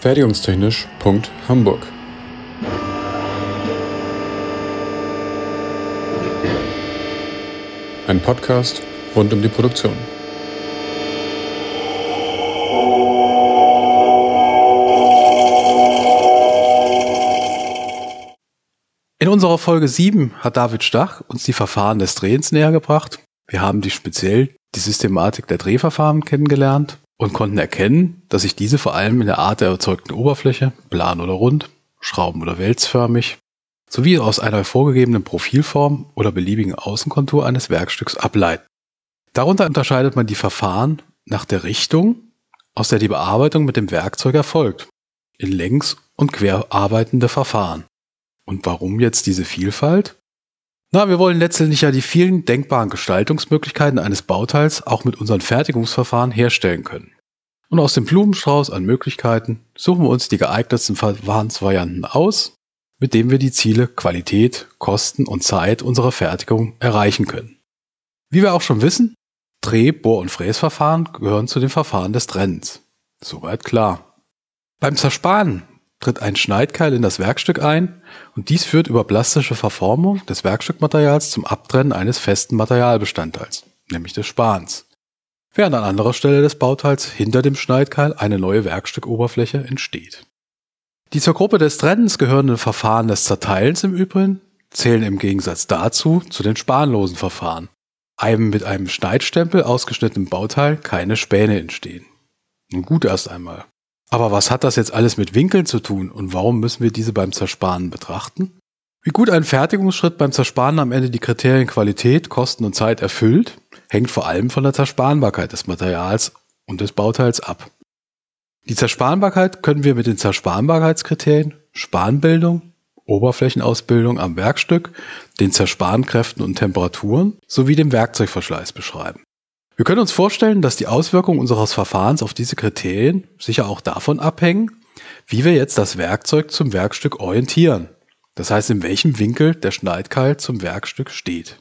Fertigungstechnisch.hamburg Ein Podcast rund um die Produktion. In unserer Folge 7 hat David Stach uns die Verfahren des Drehens näher gebracht. Wir haben die speziell die Systematik der Drehverfahren kennengelernt und konnten erkennen, dass sich diese vor allem in der Art der erzeugten Oberfläche, plan oder rund, schrauben- oder wälzförmig, sowie aus einer vorgegebenen Profilform oder beliebigen Außenkontur eines Werkstücks ableiten. Darunter unterscheidet man die Verfahren nach der Richtung, aus der die Bearbeitung mit dem Werkzeug erfolgt, in längs- und querarbeitende Verfahren. Und warum jetzt diese Vielfalt? Na, wir wollen letztendlich ja die vielen denkbaren Gestaltungsmöglichkeiten eines Bauteils auch mit unseren Fertigungsverfahren herstellen können. Und aus dem Blumenstrauß an Möglichkeiten suchen wir uns die geeignetsten Verfahrensvarianten aus, mit denen wir die Ziele Qualität, Kosten und Zeit unserer Fertigung erreichen können. Wie wir auch schon wissen, Dreh-, Bohr- und Fräsverfahren gehören zu den Verfahren des Trennens. Soweit klar. Beim Zersparen tritt ein Schneidkeil in das Werkstück ein und dies führt über plastische Verformung des Werkstückmaterials zum Abtrennen eines festen Materialbestandteils, nämlich des Spans, während an anderer Stelle des Bauteils hinter dem Schneidkeil eine neue Werkstückoberfläche entsteht. Die zur Gruppe des Trennens gehörenden Verfahren des Zerteilens im Übrigen zählen im Gegensatz dazu zu den spanlosen Verfahren, einem mit einem Schneidstempel ausgeschnittenen Bauteil keine Späne entstehen. Nun gut erst einmal. Aber was hat das jetzt alles mit Winkeln zu tun und warum müssen wir diese beim Zersparen betrachten? Wie gut ein Fertigungsschritt beim Zersparen am Ende die Kriterien Qualität, Kosten und Zeit erfüllt, hängt vor allem von der Zersparenbarkeit des Materials und des Bauteils ab. Die Zersparenbarkeit können wir mit den Zersparenbarkeitskriterien Spanbildung, Oberflächenausbildung am Werkstück, den Zersparenkräften und Temperaturen sowie dem Werkzeugverschleiß beschreiben. Wir können uns vorstellen, dass die Auswirkungen unseres Verfahrens auf diese Kriterien sicher auch davon abhängen, wie wir jetzt das Werkzeug zum Werkstück orientieren. Das heißt, in welchem Winkel der Schneidkeil zum Werkstück steht.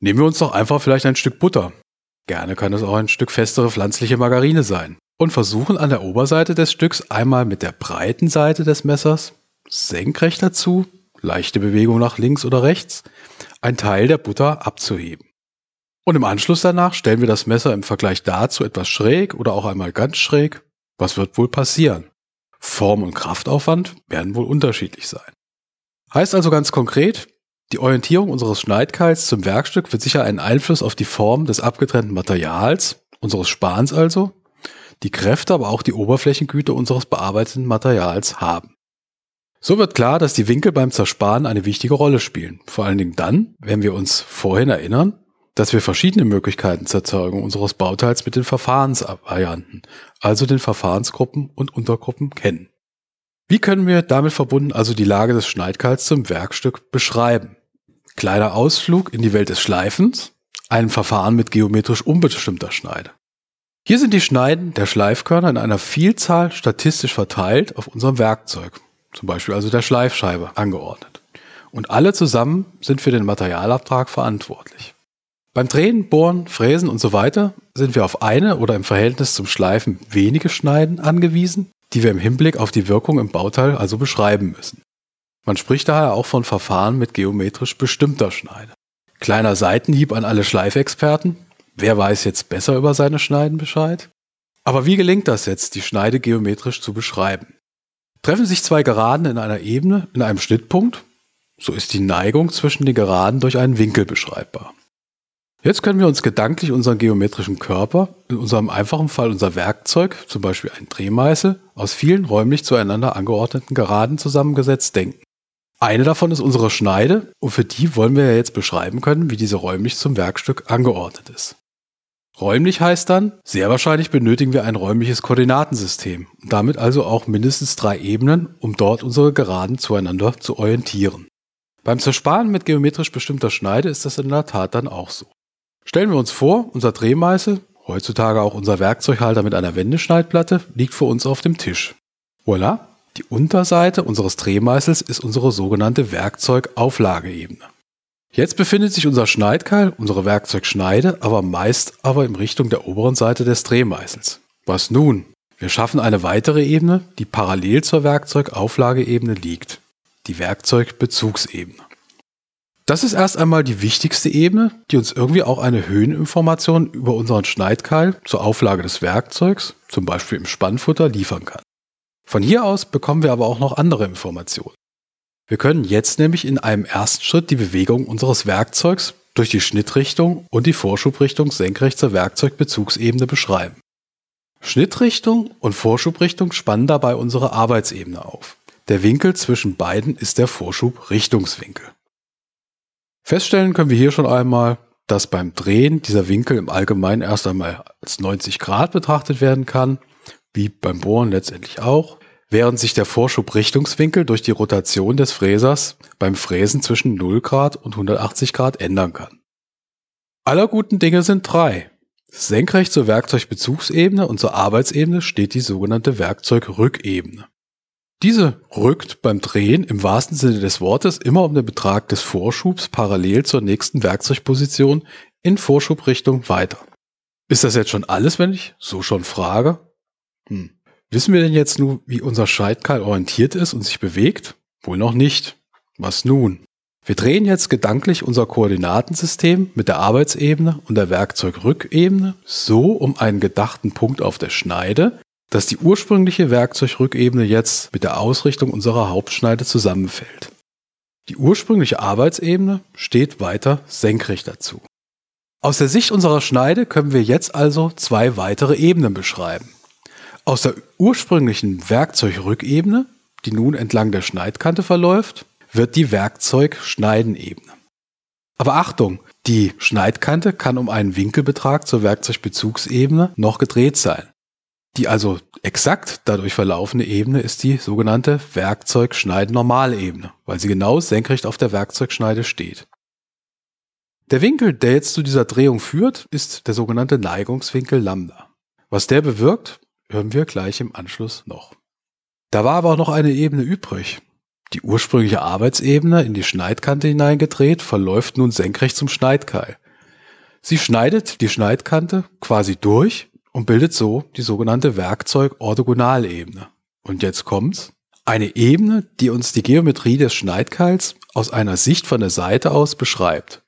Nehmen wir uns doch einfach vielleicht ein Stück Butter. Gerne kann es auch ein Stück festere pflanzliche Margarine sein. Und versuchen an der Oberseite des Stücks einmal mit der breiten Seite des Messers senkrecht dazu, leichte Bewegung nach links oder rechts, ein Teil der Butter abzuheben. Und im Anschluss danach stellen wir das Messer im Vergleich dazu etwas schräg oder auch einmal ganz schräg. Was wird wohl passieren? Form und Kraftaufwand werden wohl unterschiedlich sein. Heißt also ganz konkret, die Orientierung unseres Schneidkeils zum Werkstück wird sicher einen Einfluss auf die Form des abgetrennten Materials, unseres Spans also, die Kräfte, aber auch die Oberflächengüte unseres bearbeiteten Materials haben. So wird klar, dass die Winkel beim Zersparen eine wichtige Rolle spielen. Vor allen Dingen dann, wenn wir uns vorhin erinnern, dass wir verschiedene Möglichkeiten zur Erzeugung unseres Bauteils mit den Verfahrensvarianten, also den Verfahrensgruppen und Untergruppen kennen. Wie können wir damit verbunden also die Lage des Schneidkeils zum Werkstück beschreiben? Kleiner Ausflug in die Welt des Schleifens, einem Verfahren mit geometrisch unbestimmter Schneide. Hier sind die Schneiden der Schleifkörner in einer Vielzahl statistisch verteilt auf unserem Werkzeug, zum Beispiel also der Schleifscheibe, angeordnet. Und alle zusammen sind für den Materialabtrag verantwortlich. Beim Drehen, Bohren, Fräsen und so weiter sind wir auf eine oder im Verhältnis zum Schleifen wenige Schneiden angewiesen, die wir im Hinblick auf die Wirkung im Bauteil also beschreiben müssen. Man spricht daher auch von Verfahren mit geometrisch bestimmter Schneide. Kleiner Seitenhieb an alle Schleifexperten. Wer weiß jetzt besser über seine Schneiden Bescheid? Aber wie gelingt das jetzt, die Schneide geometrisch zu beschreiben? Treffen sich zwei Geraden in einer Ebene in einem Schnittpunkt, so ist die Neigung zwischen den Geraden durch einen Winkel beschreibbar. Jetzt können wir uns gedanklich unseren geometrischen Körper, in unserem einfachen Fall unser Werkzeug, zum Beispiel ein Drehmeißel, aus vielen räumlich zueinander angeordneten Geraden zusammengesetzt denken. Eine davon ist unsere Schneide und für die wollen wir ja jetzt beschreiben können, wie diese räumlich zum Werkstück angeordnet ist. Räumlich heißt dann, sehr wahrscheinlich benötigen wir ein räumliches Koordinatensystem und damit also auch mindestens drei Ebenen, um dort unsere Geraden zueinander zu orientieren. Beim Zersparen mit geometrisch bestimmter Schneide ist das in der Tat dann auch so. Stellen wir uns vor, unser Drehmeißel, heutzutage auch unser Werkzeughalter mit einer Wendeschneidplatte, liegt vor uns auf dem Tisch. Voilà, die Unterseite unseres Drehmeißels ist unsere sogenannte Werkzeugauflageebene. Jetzt befindet sich unser Schneidkeil, unsere Werkzeugschneide, aber meist aber in Richtung der oberen Seite des Drehmeißels. Was nun? Wir schaffen eine weitere Ebene, die parallel zur Werkzeugauflageebene liegt, die Werkzeugbezugsebene. Das ist erst einmal die wichtigste Ebene, die uns irgendwie auch eine Höheninformation über unseren Schneidkeil zur Auflage des Werkzeugs, zum Beispiel im Spannfutter, liefern kann. Von hier aus bekommen wir aber auch noch andere Informationen. Wir können jetzt nämlich in einem ersten Schritt die Bewegung unseres Werkzeugs durch die Schnittrichtung und die Vorschubrichtung senkrecht zur Werkzeugbezugsebene beschreiben. Schnittrichtung und Vorschubrichtung spannen dabei unsere Arbeitsebene auf. Der Winkel zwischen beiden ist der Vorschubrichtungswinkel. Feststellen können wir hier schon einmal, dass beim Drehen dieser Winkel im Allgemeinen erst einmal als 90 Grad betrachtet werden kann, wie beim Bohren letztendlich auch, während sich der Vorschubrichtungswinkel durch die Rotation des Fräsers beim Fräsen zwischen 0 Grad und 180 Grad ändern kann. Aller guten Dinge sind drei. Senkrecht zur Werkzeugbezugsebene und zur Arbeitsebene steht die sogenannte Werkzeugrückebene. Diese rückt beim Drehen im wahrsten Sinne des Wortes immer um den Betrag des Vorschubs parallel zur nächsten Werkzeugposition in Vorschubrichtung weiter. Ist das jetzt schon alles, wenn ich so schon frage? Hm. Wissen wir denn jetzt nur, wie unser Scheitkeil orientiert ist und sich bewegt? Wohl noch nicht. Was nun? Wir drehen jetzt gedanklich unser Koordinatensystem mit der Arbeitsebene und der Werkzeugrückebene so um einen gedachten Punkt auf der Schneide, dass die ursprüngliche Werkzeugrückebene jetzt mit der Ausrichtung unserer Hauptschneide zusammenfällt. Die ursprüngliche Arbeitsebene steht weiter senkrecht dazu. Aus der Sicht unserer Schneide können wir jetzt also zwei weitere Ebenen beschreiben. Aus der ursprünglichen Werkzeugrückebene, die nun entlang der Schneidkante verläuft, wird die Werkzeugschneidenebene. Aber Achtung, die Schneidkante kann um einen Winkelbetrag zur Werkzeugbezugsebene noch gedreht sein. Die also exakt dadurch verlaufende Ebene ist die sogenannte Werkzeugschneiden-Normalebene, weil sie genau senkrecht auf der Werkzeugschneide steht. Der Winkel, der jetzt zu dieser Drehung führt, ist der sogenannte Neigungswinkel Lambda. Was der bewirkt, hören wir gleich im Anschluss noch. Da war aber auch noch eine Ebene übrig. Die ursprüngliche Arbeitsebene in die Schneidkante hineingedreht verläuft nun senkrecht zum Schneidkeil. Sie schneidet die Schneidkante quasi durch und bildet so die sogenannte Werkzeug-Orthogonalebene. Und jetzt kommt's. Eine Ebene, die uns die Geometrie des Schneidkeils aus einer Sicht von der Seite aus beschreibt.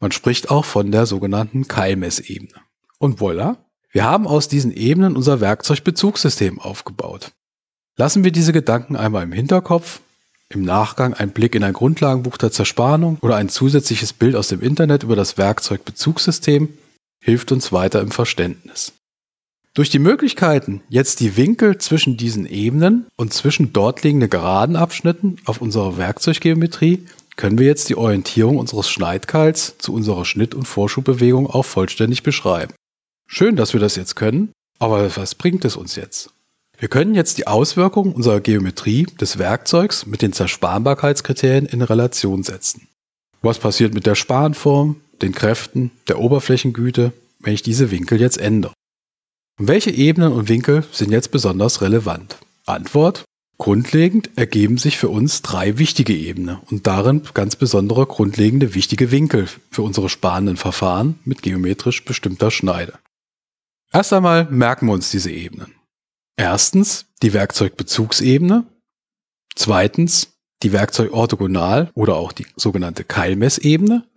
Man spricht auch von der sogenannten Keilmessebene. Und voilà, wir haben aus diesen Ebenen unser Werkzeugbezugssystem aufgebaut. Lassen wir diese Gedanken einmal im Hinterkopf, im Nachgang ein Blick in ein Grundlagenbuch der Zerspannung oder ein zusätzliches Bild aus dem Internet über das Werkzeugbezugssystem hilft uns weiter im Verständnis. Durch die Möglichkeiten, jetzt die Winkel zwischen diesen Ebenen und zwischen dort liegenden geraden Abschnitten auf unserer Werkzeuggeometrie können wir jetzt die Orientierung unseres Schneidkeils zu unserer Schnitt- und Vorschubbewegung auch vollständig beschreiben. Schön, dass wir das jetzt können, aber was bringt es uns jetzt? Wir können jetzt die Auswirkungen unserer Geometrie des Werkzeugs mit den Zersparbarkeitskriterien in Relation setzen. Was passiert mit der Spanform, den Kräften, der Oberflächengüte, wenn ich diese Winkel jetzt ändere? Und welche Ebenen und Winkel sind jetzt besonders relevant? Antwort. Grundlegend ergeben sich für uns drei wichtige Ebenen und darin ganz besondere grundlegende wichtige Winkel für unsere sparenden Verfahren mit geometrisch bestimmter Schneide. Erst einmal merken wir uns diese Ebenen. Erstens die Werkzeugbezugsebene. Zweitens die Werkzeugorthogonal oder auch die sogenannte Keilmessebene.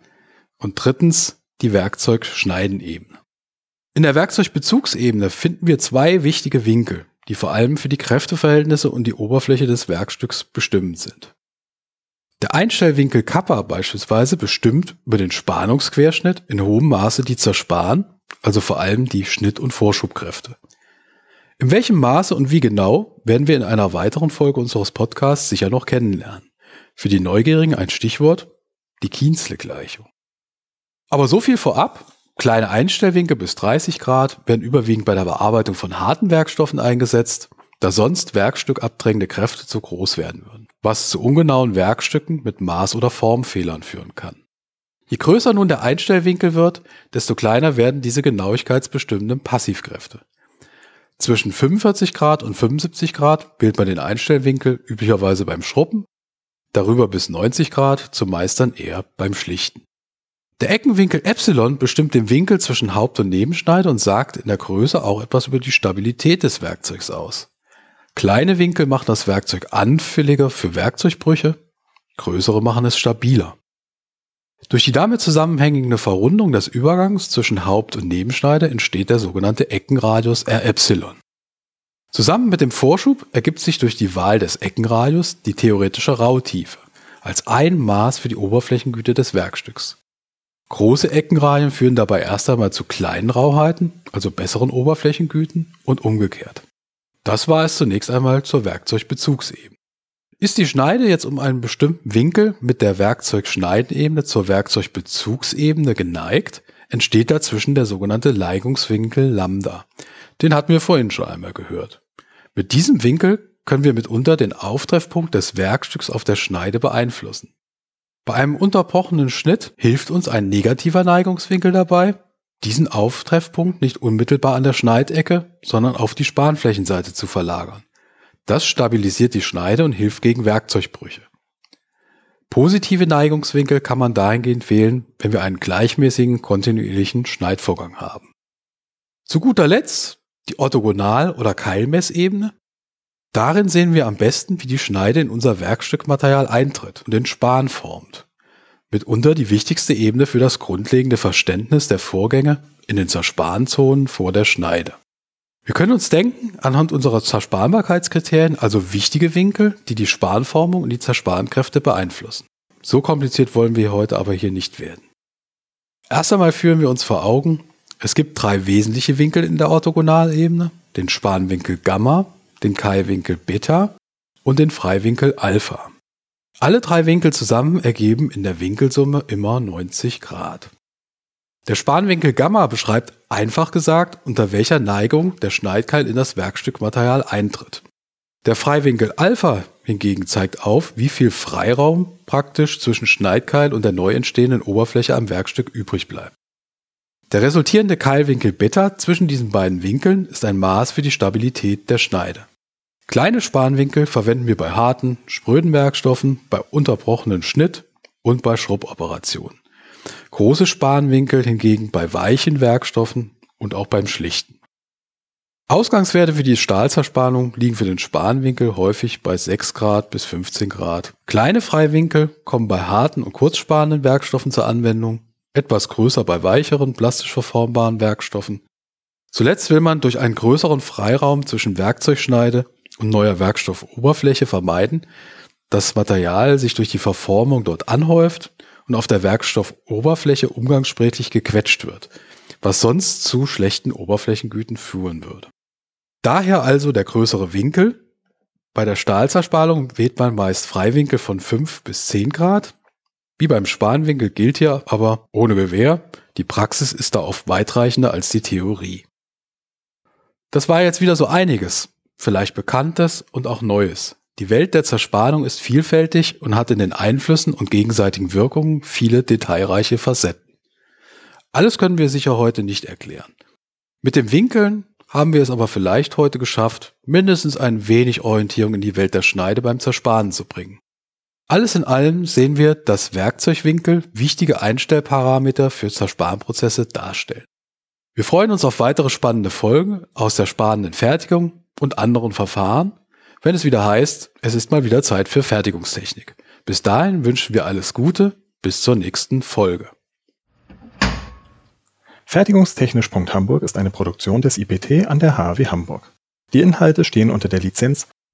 Und drittens die Werkzeugschneidenebene. In der Werkzeugbezugsebene finden wir zwei wichtige Winkel, die vor allem für die Kräfteverhältnisse und die Oberfläche des Werkstücks bestimmend sind. Der Einstellwinkel Kappa beispielsweise bestimmt über den Spannungsquerschnitt in hohem Maße die Zersparen, also vor allem die Schnitt- und Vorschubkräfte. In welchem Maße und wie genau werden wir in einer weiteren Folge unseres Podcasts sicher noch kennenlernen. Für die Neugierigen ein Stichwort, die Kienzle-Gleichung. Aber so viel vorab, Kleine Einstellwinkel bis 30 Grad werden überwiegend bei der Bearbeitung von harten Werkstoffen eingesetzt, da sonst werkstückabdrängende Kräfte zu groß werden würden, was zu ungenauen Werkstücken mit Maß- oder Formfehlern führen kann. Je größer nun der Einstellwinkel wird, desto kleiner werden diese genauigkeitsbestimmenden Passivkräfte. Zwischen 45 Grad und 75 Grad wählt man den Einstellwinkel üblicherweise beim Schrubben, darüber bis 90 Grad zumeist dann eher beim Schlichten. Der Eckenwinkel Epsilon bestimmt den Winkel zwischen Haupt- und Nebenschneide und sagt in der Größe auch etwas über die Stabilität des Werkzeugs aus. Kleine Winkel machen das Werkzeug anfälliger für Werkzeugbrüche, größere machen es stabiler. Durch die damit zusammenhängende Verrundung des Übergangs zwischen Haupt- und Nebenschneide entsteht der sogenannte Eckenradius R Epsilon. Zusammen mit dem Vorschub ergibt sich durch die Wahl des Eckenradius die theoretische Rautiefe als ein Maß für die Oberflächengüte des Werkstücks. Große Eckenradien führen dabei erst einmal zu kleinen Rauheiten, also besseren Oberflächengüten und umgekehrt. Das war es zunächst einmal zur Werkzeugbezugsebene. Ist die Schneide jetzt um einen bestimmten Winkel mit der Werkzeugschneidenebene zur Werkzeugbezugsebene geneigt, entsteht dazwischen der sogenannte Leigungswinkel Lambda. Den hatten wir vorhin schon einmal gehört. Mit diesem Winkel können wir mitunter den Auftreffpunkt des Werkstücks auf der Schneide beeinflussen. Bei einem unterbrochenen Schnitt hilft uns ein negativer Neigungswinkel dabei, diesen Auftreffpunkt nicht unmittelbar an der Schneidecke, sondern auf die Spanflächenseite zu verlagern. Das stabilisiert die Schneide und hilft gegen Werkzeugbrüche. Positive Neigungswinkel kann man dahingehend wählen, wenn wir einen gleichmäßigen, kontinuierlichen Schneidvorgang haben. Zu guter Letzt die Orthogonal- oder Keilmessebene. Darin sehen wir am besten, wie die Schneide in unser Werkstückmaterial eintritt und den Span formt. Mitunter die wichtigste Ebene für das grundlegende Verständnis der Vorgänge in den Zerspanzonen vor der Schneide. Wir können uns denken, anhand unserer Zerspanbarkeitskriterien also wichtige Winkel, die die Spanformung und die Zerspankräfte beeinflussen. So kompliziert wollen wir heute aber hier nicht werden. Erst einmal führen wir uns vor Augen, es gibt drei wesentliche Winkel in der Orthogonalebene, den Spanwinkel Gamma, den Kai-Winkel Beta und den Freiwinkel Alpha. Alle drei Winkel zusammen ergeben in der Winkelsumme immer 90 Grad. Der Spanwinkel Gamma beschreibt einfach gesagt, unter welcher Neigung der Schneidkeil in das Werkstückmaterial eintritt. Der Freiwinkel Alpha hingegen zeigt auf, wie viel Freiraum praktisch zwischen Schneidkeil und der neu entstehenden Oberfläche am Werkstück übrig bleibt. Der resultierende Keilwinkel Beta zwischen diesen beiden Winkeln ist ein Maß für die Stabilität der Schneide. Kleine Spanwinkel verwenden wir bei harten, spröden Werkstoffen, bei unterbrochenen Schnitt und bei Schrubboperationen. Große Spanwinkel hingegen bei weichen Werkstoffen und auch beim Schlichten. Ausgangswerte für die Stahlzerspannung liegen für den Spanwinkel häufig bei 6 Grad bis 15 Grad. Kleine Freiwinkel kommen bei harten und kurzsparenden Werkstoffen zur Anwendung, etwas größer bei weicheren, plastisch verformbaren Werkstoffen. Zuletzt will man durch einen größeren Freiraum zwischen Werkzeugschneide und neuer Werkstoffoberfläche vermeiden, dass Material sich durch die Verformung dort anhäuft und auf der Werkstoffoberfläche umgangssprachlich gequetscht wird, was sonst zu schlechten Oberflächengüten führen würde. Daher also der größere Winkel. Bei der Stahlzerspalung wählt man meist Freiwinkel von 5 bis 10 Grad. Wie beim Spanwinkel gilt hier aber ohne Gewähr, die Praxis ist da oft weitreichender als die Theorie. Das war jetzt wieder so einiges vielleicht Bekanntes und auch Neues. Die Welt der Zerspannung ist vielfältig und hat in den Einflüssen und gegenseitigen Wirkungen viele detailreiche Facetten. Alles können wir sicher heute nicht erklären. Mit dem Winkeln haben wir es aber vielleicht heute geschafft, mindestens ein wenig Orientierung in die Welt der Schneide beim Zerspanen zu bringen. Alles in allem sehen wir, dass Werkzeugwinkel wichtige Einstellparameter für Zerspanprozesse darstellen. Wir freuen uns auf weitere spannende Folgen aus der spanenden Fertigung und anderen Verfahren, wenn es wieder heißt, es ist mal wieder Zeit für Fertigungstechnik. Bis dahin wünschen wir alles Gute, bis zur nächsten Folge. Fertigungstechnisch.hamburg ist eine Produktion des IPT an der HAW Hamburg. Die Inhalte stehen unter der Lizenz